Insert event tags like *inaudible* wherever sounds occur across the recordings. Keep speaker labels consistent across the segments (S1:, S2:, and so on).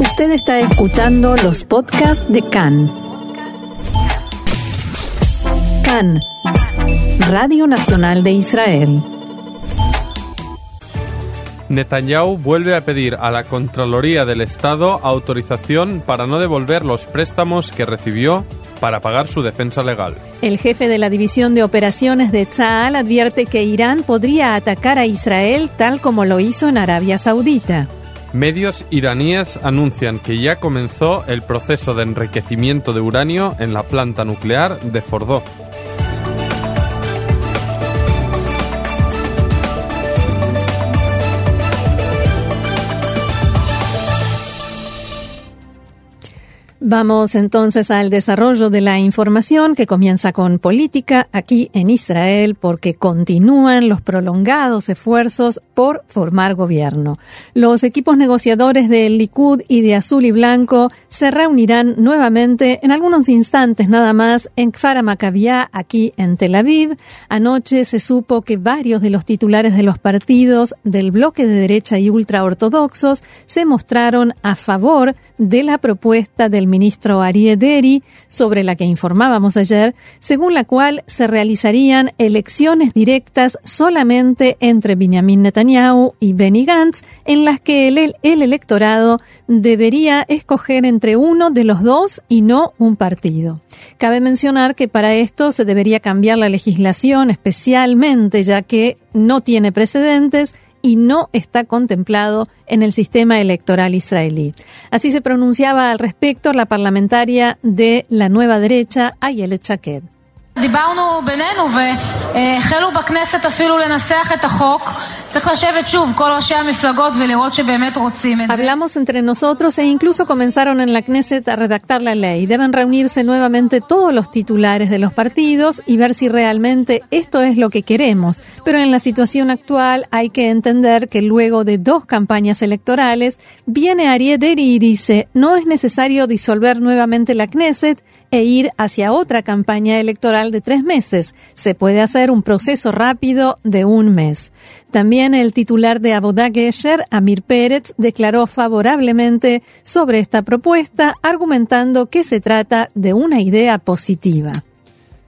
S1: Usted está escuchando los podcasts de CAN. CAN, Radio Nacional de Israel.
S2: Netanyahu vuelve a pedir a la Contraloría del Estado autorización para no devolver los préstamos que recibió para pagar su defensa legal.
S3: El jefe de la División de Operaciones de Tzal advierte que Irán podría atacar a Israel tal como lo hizo en Arabia Saudita.
S2: Medios iraníes anuncian que ya comenzó el proceso de enriquecimiento de uranio en la planta nuclear de Fordó.
S3: Vamos entonces al desarrollo de la información que comienza con política aquí en Israel porque continúan los prolongados esfuerzos por formar gobierno. Los equipos negociadores del Likud y de Azul y Blanco se reunirán nuevamente en algunos instantes nada más en Kfar Maccabia aquí en Tel Aviv. Anoche se supo que varios de los titulares de los partidos del bloque de derecha y ultraortodoxos se mostraron a favor de la propuesta del ministro Arieh Deri, sobre la que informábamos ayer, según la cual se realizarían elecciones directas solamente entre Benjamin Netanyahu y Benny Gantz, en las que el, el electorado debería escoger entre uno de los dos y no un partido. Cabe mencionar que para esto se debería cambiar la legislación especialmente ya que no tiene precedentes y no está contemplado en el sistema electoral israelí. Así se pronunciaba al respecto la parlamentaria de la nueva derecha, Ayelet Shaked.
S4: דיברנו בינינו והחלו בכנסת אפילו לנסח את החוק. צריך לשבת שוב כל ראשי המפלגות ולראות שבאמת רוצים את זה.
S3: Hablamos entre nosotros e incluso comenzaron en la Knesset a redactar la ley. Deben reunirse nuevamente todos los titulares de los partidos y ver si realmente esto es lo que queremos. Pero en la situación actual hay que entender que luego de dos campañas electorales viene Ariel Deri y dice no es necesario disolver nuevamente la Knesset e ir hacia otra campaña electoral de tres meses. Se puede hacer un proceso rápido de un mes. También el titular de Abodá Gesher, Amir Pérez, declaró favorablemente sobre esta propuesta, argumentando que se trata de una idea positiva.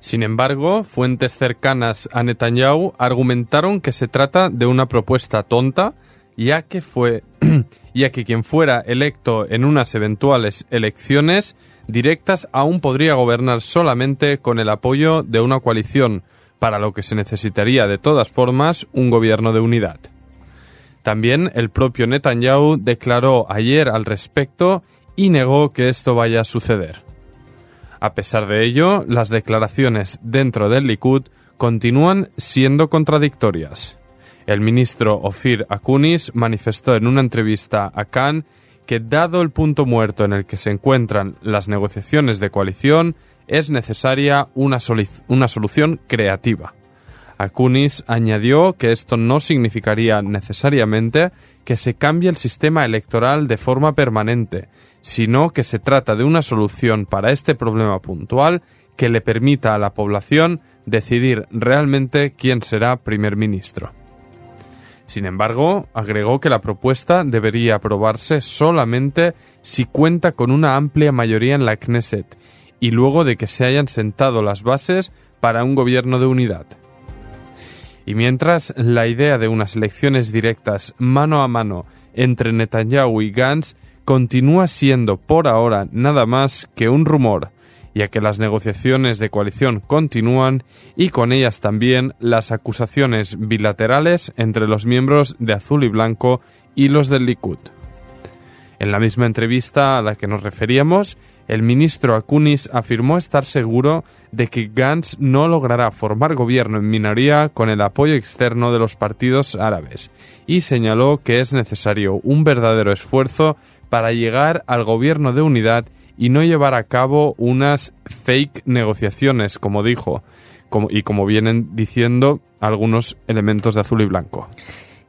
S2: Sin embargo, fuentes cercanas a Netanyahu argumentaron que se trata de una propuesta tonta, ya que fue *clears throat* ya que quien fuera electo en unas eventuales elecciones directas aún podría gobernar solamente con el apoyo de una coalición, para lo que se necesitaría de todas formas un gobierno de unidad. También el propio Netanyahu declaró ayer al respecto y negó que esto vaya a suceder. A pesar de ello, las declaraciones dentro del Likud continúan siendo contradictorias. El ministro Ofir Akunis manifestó en una entrevista a Khan que dado el punto muerto en el que se encuentran las negociaciones de coalición, es necesaria una, solución creativa. Akunis añadió que esto no significaría necesariamente que se cambie el sistema electoral de forma permanente, sino que se trata de una solución para este problema puntual que le permita a la población decidir realmente quién será primer ministro. Sin embargo, agregó que la propuesta debería aprobarse solamente si cuenta con una amplia mayoría en la Knesset y luego de que se hayan sentado las bases para un gobierno de unidad. Y mientras la idea de unas elecciones directas mano a mano entre Netanyahu y Gantz continúa siendo por ahora nada más que un rumor, ya que las negociaciones de coalición continúan y con ellas también las acusaciones bilaterales entre los miembros de Azul y Blanco y los del Likud. En la misma entrevista a la que nos referíamos, el ministro Akunis afirmó estar seguro de que Gantz no logrará formar gobierno en minoría con el apoyo externo de los partidos árabes y señaló que es necesario un verdadero esfuerzo para llegar al gobierno de unidad y no llevar a cabo unas fake negociaciones, como dijo, como, y como vienen diciendo algunos elementos de azul y blanco.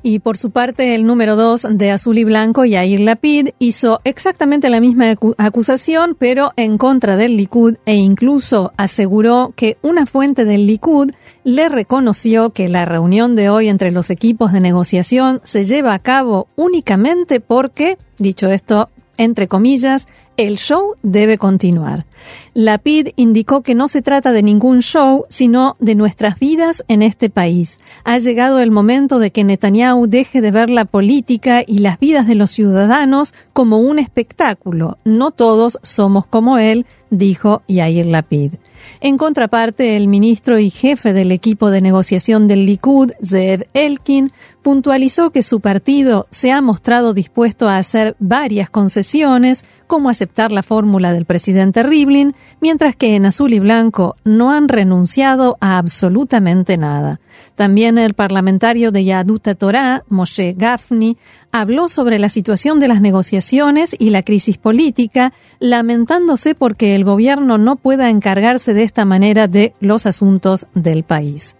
S3: Y por su parte, el número dos de Azul y Blanco, Yair Lapid, hizo exactamente la misma acusación, pero en contra del Likud, e incluso aseguró que una fuente del Likud le reconoció que la reunión de hoy entre los equipos de negociación se lleva a cabo únicamente porque, dicho esto, entre comillas, el show debe continuar. Lapid indicó que no se trata de ningún show, sino de nuestras vidas en este país. Ha llegado el momento de que Netanyahu deje de ver la política y las vidas de los ciudadanos como un espectáculo. No todos somos como él, dijo Yair Lapid. En contraparte, el ministro y jefe del equipo de negociación del Likud, Zeev Elkin, puntualizó que su partido se ha mostrado dispuesto a hacer varias concesiones, como aceptar la fórmula del presidente Rivlin, mientras que en azul y blanco no han renunciado a absolutamente nada. También el parlamentario de Yaduta Torah, Moshe Gafni, habló sobre la situación de las negociaciones y la crisis política, lamentándose porque el gobierno no pueda encargarse de esta manera de los asuntos del país.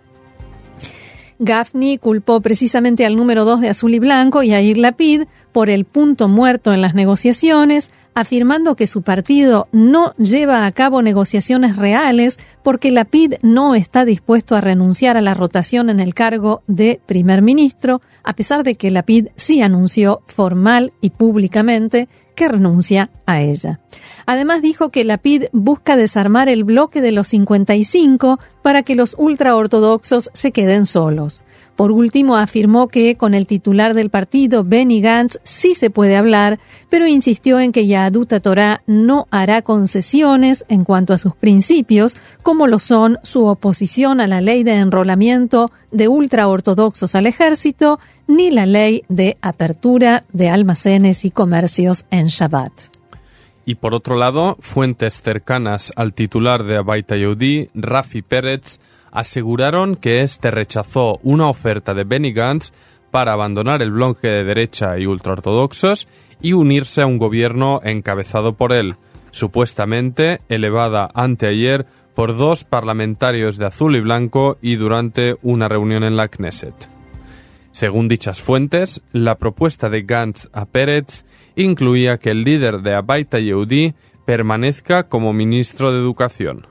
S3: Gaffney culpó precisamente al número dos de Azul y Blanco, y a Ir Lapid, por el punto muerto en las negociaciones, afirmando que su partido no lleva a cabo negociaciones reales porque Lapid no está dispuesto a renunciar a la rotación en el cargo de primer ministro, a pesar de que Lapid sí anunció formal y públicamente que renuncia a ella. Además dijo que Lapid busca desarmar el bloque de los 55 para que los ultraortodoxos se queden solos. Por último, afirmó que con el titular del partido, Benny Gantz, sí se puede hablar, pero insistió en que Yaduta Torah no hará concesiones en cuanto a sus principios, como lo son su oposición a la ley de enrolamiento de ultraortodoxos al ejército, ni la ley de apertura de almacenes y comercios en Shabbat.
S2: Y por otro lado, fuentes cercanas al titular de Abaita Yehudi, Rafi Pérez, aseguraron que éste rechazó una oferta de Benny Gantz para abandonar el bloque de derecha y ultraortodoxos y unirse a un gobierno encabezado por él, supuestamente elevada anteayer por dos parlamentarios de azul y blanco y durante una reunión en la Knesset. Según dichas fuentes, la propuesta de Gantz a Pérez incluía que el líder de Abaita Yehudi permanezca como ministro de Educación.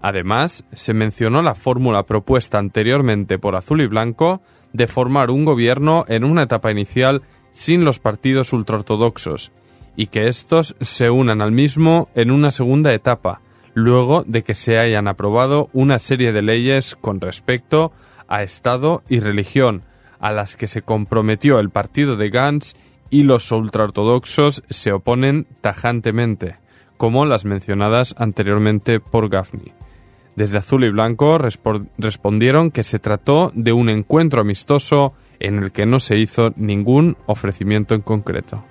S2: Además, se mencionó la fórmula propuesta anteriormente por Azul y Blanco de formar un gobierno en una etapa inicial sin los partidos ultraortodoxos y que estos se unan al mismo en una segunda etapa, luego de que se hayan aprobado una serie de leyes con respecto a Estado y religión, a las que se comprometió el partido de Gantz y los ultraortodoxos se oponen tajantemente, como las mencionadas anteriormente por Gaffney. Desde Azul y Blanco respondieron que se trató de un encuentro amistoso en el que no se hizo ningún ofrecimiento en concreto.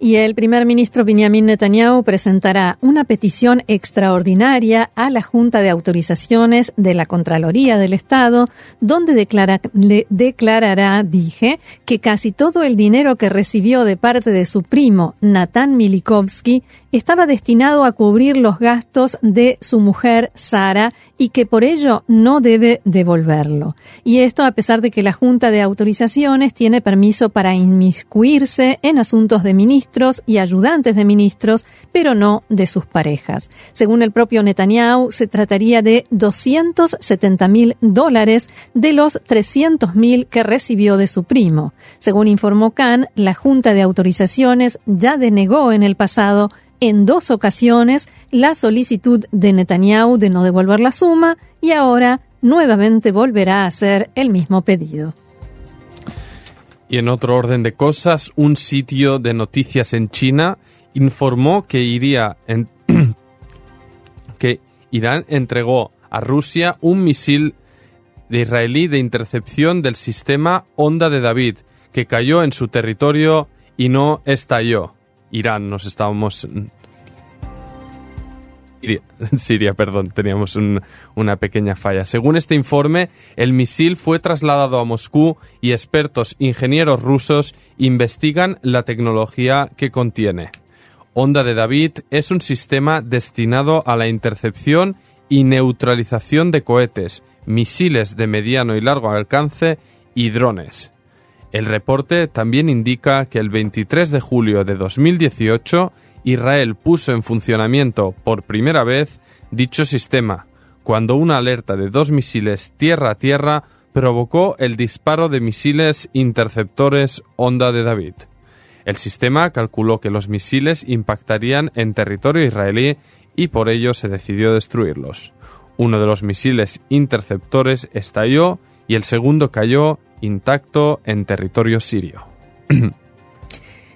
S3: Y el primer ministro Benjamin Netanyahu presentará una petición extraordinaria a la Junta de Autorizaciones de la Contraloría del Estado, donde declarará, dije, que casi todo el dinero que recibió de parte de su primo, Natan Milikovsky, estaba destinado a cubrir los gastos de su mujer, Sara, y que por ello no debe devolverlo. Y esto a pesar de que la Junta de Autorizaciones tiene permiso para inmiscuirse en asuntos de ministros y ayudantes de ministros, pero no de sus parejas. Según el propio Netanyahu, se trataría de 270 mil dólares de los 300 mil que recibió de su primo. Según informó Khan, la Junta de Autorizaciones ya denegó en el pasado en dos ocasiones la solicitud de Netanyahu de no devolver la suma y ahora nuevamente volverá a hacer el mismo pedido.
S2: Y en otro orden de cosas, un sitio de noticias en China informó que iría *clears throat* que Irán entregó a Rusia un misil de israelí de intercepción del sistema Onda de David, que cayó en su territorio y no estalló. Irán nos estábamos... Siria, perdón, teníamos una pequeña falla. Según este informe, el misil fue trasladado a Moscú y expertos ingenieros rusos investigan la tecnología que contiene. Onda de David es un sistema destinado a la intercepción y neutralización de cohetes, misiles de mediano y largo alcance y drones. El reporte también indica que el 23 de julio de 2018 Israel puso en funcionamiento por primera vez dicho sistema, cuando una alerta de dos misiles tierra a tierra provocó el disparo de misiles interceptores Onda de David. El sistema calculó que los misiles impactarían en territorio israelí y por ello se decidió destruirlos. Uno de los misiles interceptores estalló y el segundo cayó intacto en territorio sirio. *clears throat*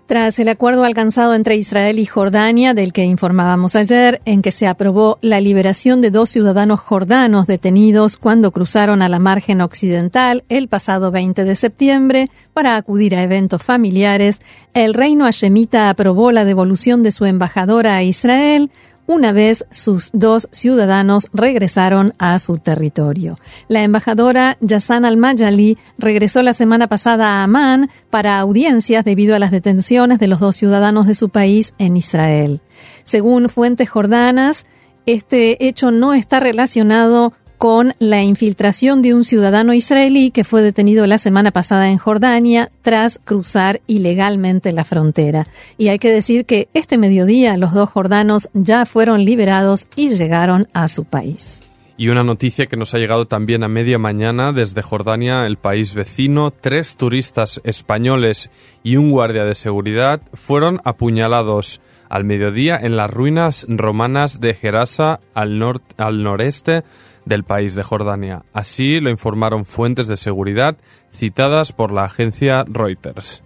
S3: Tras el acuerdo alcanzado entre Israel y Jordania, del que informábamos ayer, en que se aprobó la liberación de dos ciudadanos jordanos detenidos cuando cruzaron a la margen occidental el pasado 20 de septiembre para acudir a eventos familiares, el reino hashemita aprobó la devolución de su embajadora a Israel, una vez sus dos ciudadanos regresaron a su territorio. La embajadora Yassan al-Mayali regresó la semana pasada a Amán para audiencias debido a las detenciones de los dos ciudadanos de su país en Israel. Según fuentes jordanas, este hecho no está relacionado con la infiltración de un ciudadano israelí que fue detenido la semana pasada en Jordania tras cruzar ilegalmente la frontera. Y hay que decir que este mediodía los dos jordanos ya fueron liberados y llegaron a su país.
S2: Y una noticia que nos ha llegado también a media mañana desde Jordania, el país vecino. Tres turistas españoles y un guardia de seguridad fueron apuñalados al mediodía en las ruinas romanas de Gerasa al, al noreste del país de Jordania. Así lo informaron fuentes de seguridad citadas por la agencia Reuters.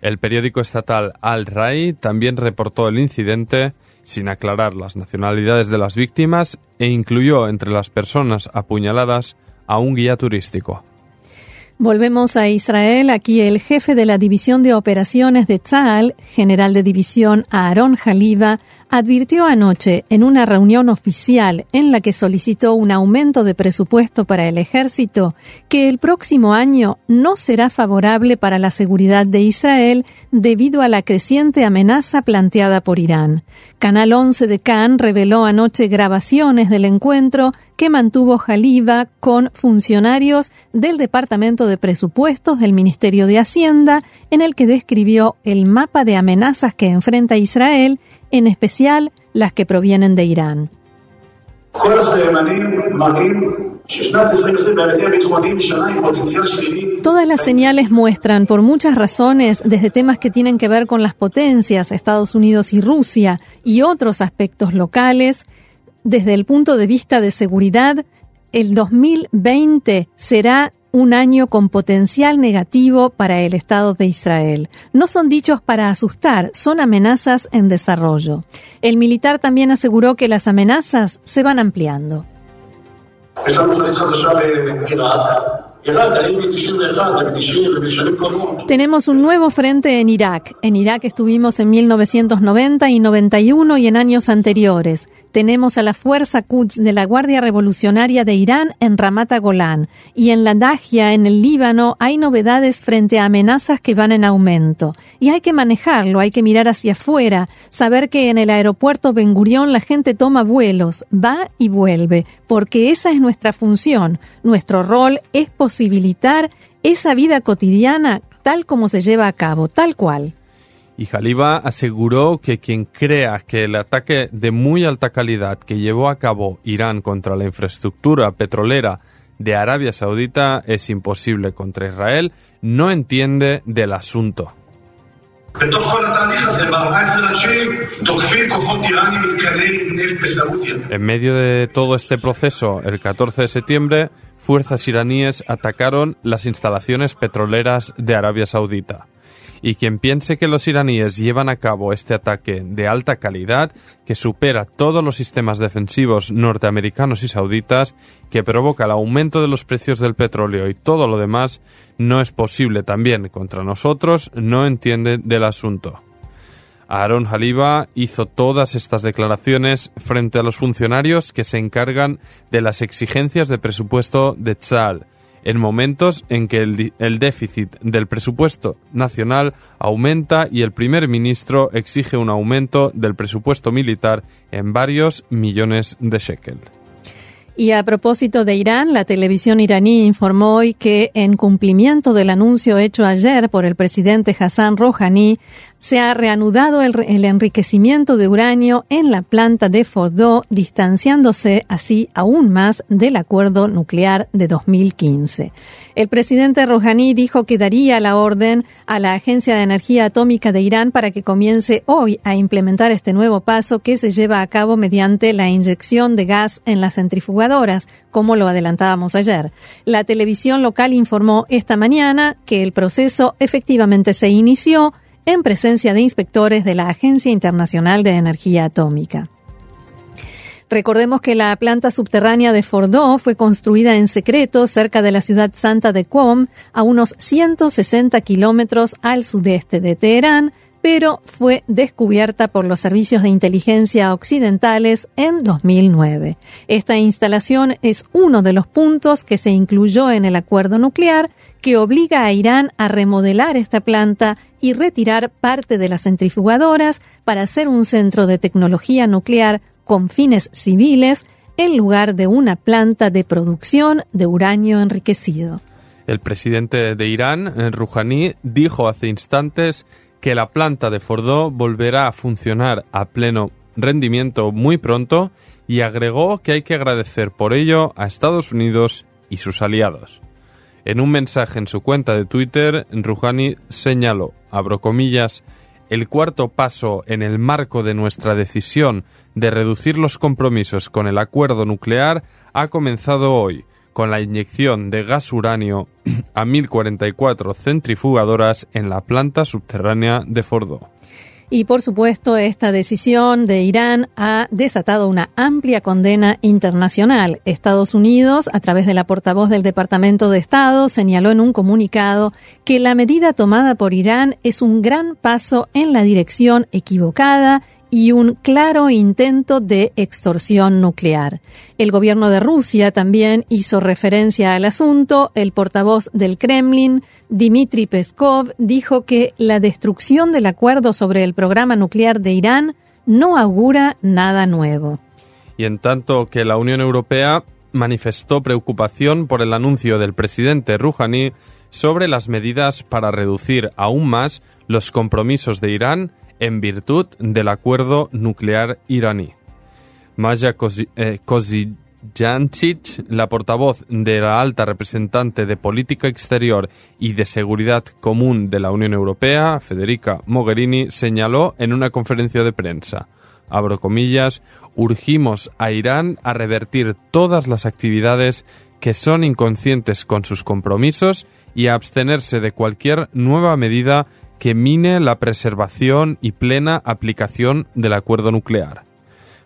S2: El periódico estatal Al Rai también reportó el incidente sin aclarar las nacionalidades de las víctimas e incluyó entre las personas apuñaladas a un guía turístico.
S3: Volvemos a Israel. Aquí el jefe de la División de Operaciones de Tzal, general de división Aaron Haliva, advirtió anoche en una reunión oficial en la que solicitó un aumento de presupuesto para el ejército que el próximo año no será favorable para la seguridad de Israel debido a la creciente amenaza planteada por Irán. Canal 11 de Cannes reveló anoche grabaciones del encuentro que mantuvo Jaliba con funcionarios del Departamento de Presupuestos del Ministerio de Hacienda, en el que describió el mapa de amenazas que enfrenta Israel en especial las que provienen de Irán. Todas las señales muestran, por muchas razones, desde temas que tienen que ver con las potencias, Estados Unidos y Rusia, y otros aspectos locales, desde el punto de vista de seguridad, el 2020 será un año con potencial negativo para el Estado de Israel. No son dichos para asustar, son amenazas en desarrollo. El militar también aseguró que las amenazas se van ampliando. Tenemos un nuevo frente en Irak. En Irak estuvimos en 1990 y 91 y en años anteriores. Tenemos a la Fuerza Quds de la Guardia Revolucionaria de Irán en Ramata Golán. Y en la Dagia, en el Líbano, hay novedades frente a amenazas que van en aumento. Y hay que manejarlo, hay que mirar hacia afuera, saber que en el aeropuerto Ben Gurión la gente toma vuelos, va y vuelve, porque esa es nuestra función. Nuestro rol es posibilitar esa vida cotidiana tal como se lleva a cabo, tal cual.
S2: Y Jaliba aseguró que quien crea que el ataque de muy alta calidad que llevó a cabo Irán contra la infraestructura petrolera de Arabia Saudita es imposible contra Israel, no entiende del asunto. En medio de todo este proceso, el 14 de septiembre, fuerzas iraníes atacaron las instalaciones petroleras de Arabia Saudita. Y quien piense que los iraníes llevan a cabo este ataque de alta calidad, que supera todos los sistemas defensivos norteamericanos y sauditas, que provoca el aumento de los precios del petróleo y todo lo demás, no es posible también contra nosotros, no entiende del asunto. Aaron Haliba hizo todas estas declaraciones frente a los funcionarios que se encargan de las exigencias de presupuesto de Tzal, en momentos en que el, déficit del presupuesto nacional aumenta y el primer ministro exige un aumento del presupuesto militar en varios millones de shekel.
S3: Y a propósito de Irán, la televisión iraní informó hoy que, en cumplimiento del anuncio hecho ayer por el presidente Hassan Rouhani, se ha reanudado el, enriquecimiento de uranio en la planta de Fordo, distanciándose así aún más del acuerdo nuclear de 2015. El presidente Rouhani dijo que daría la orden a la Agencia de Energía Atómica de Irán para que comience hoy a implementar este nuevo paso que se lleva a cabo mediante la inyección de gas en las centrifugadoras, como lo adelantábamos ayer. La televisión local informó esta mañana que el proceso efectivamente se inició en presencia de inspectores de la Agencia Internacional de Energía Atómica. Recordemos que la planta subterránea de Fordo fue construida en secreto cerca de la ciudad santa de Qom, a unos 160 kilómetros al sudeste de Teherán, pero fue descubierta por los servicios de inteligencia occidentales en 2009. Esta instalación es uno de los puntos que se incluyó en el acuerdo nuclear que obliga a Irán a remodelar esta planta y retirar parte de las centrifugadoras para hacer un centro de tecnología nuclear con fines civiles en lugar de una planta de producción de uranio enriquecido.
S2: El presidente de Irán, Rouhani, dijo hace instantes que la planta de Fordo volverá a funcionar a pleno rendimiento muy pronto y agregó que hay que agradecer por ello a Estados Unidos y sus aliados. En un mensaje en su cuenta de Twitter, Rouhani señaló, abro comillas, el cuarto paso en el marco de nuestra decisión de reducir los compromisos con el acuerdo nuclear ha comenzado hoy, con la inyección de gas uranio a 1044 centrifugadoras en la planta subterránea de Fordo.
S3: Y por supuesto, esta decisión de Irán ha desatado una amplia condena internacional. Estados Unidos, a través de la portavoz del Departamento de Estado, señaló en un comunicado que la medida tomada por Irán es un gran paso en la dirección equivocada y un claro intento de extorsión nuclear. El gobierno de Rusia también hizo referencia al asunto. El portavoz del Kremlin, Dmitry Peskov, dijo que la destrucción del acuerdo sobre el programa nuclear de Irán no augura nada nuevo.
S2: Y en tanto que la Unión Europea manifestó preocupación por el anuncio del presidente Rouhani sobre las medidas para reducir aún más los compromisos de Irán en virtud del acuerdo nuclear iraní. Maya eh, la portavoz de la alta representante de Política Exterior y de Seguridad Común de la Unión Europea, Federica Mogherini, señaló en una conferencia de prensa, abro comillas, urgimos a Irán a revertir todas las actividades que son inconscientes con sus compromisos y a abstenerse de cualquier nueva medida que mine la preservación y plena aplicación del acuerdo nuclear.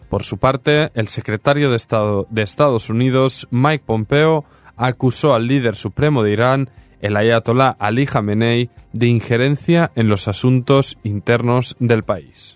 S2: Por su parte, el secretario de Estado de Estados Unidos, Mike Pompeo, acusó al líder supremo de Irán, el ayatolá Ali Khamenei, de injerencia en los asuntos internos del país.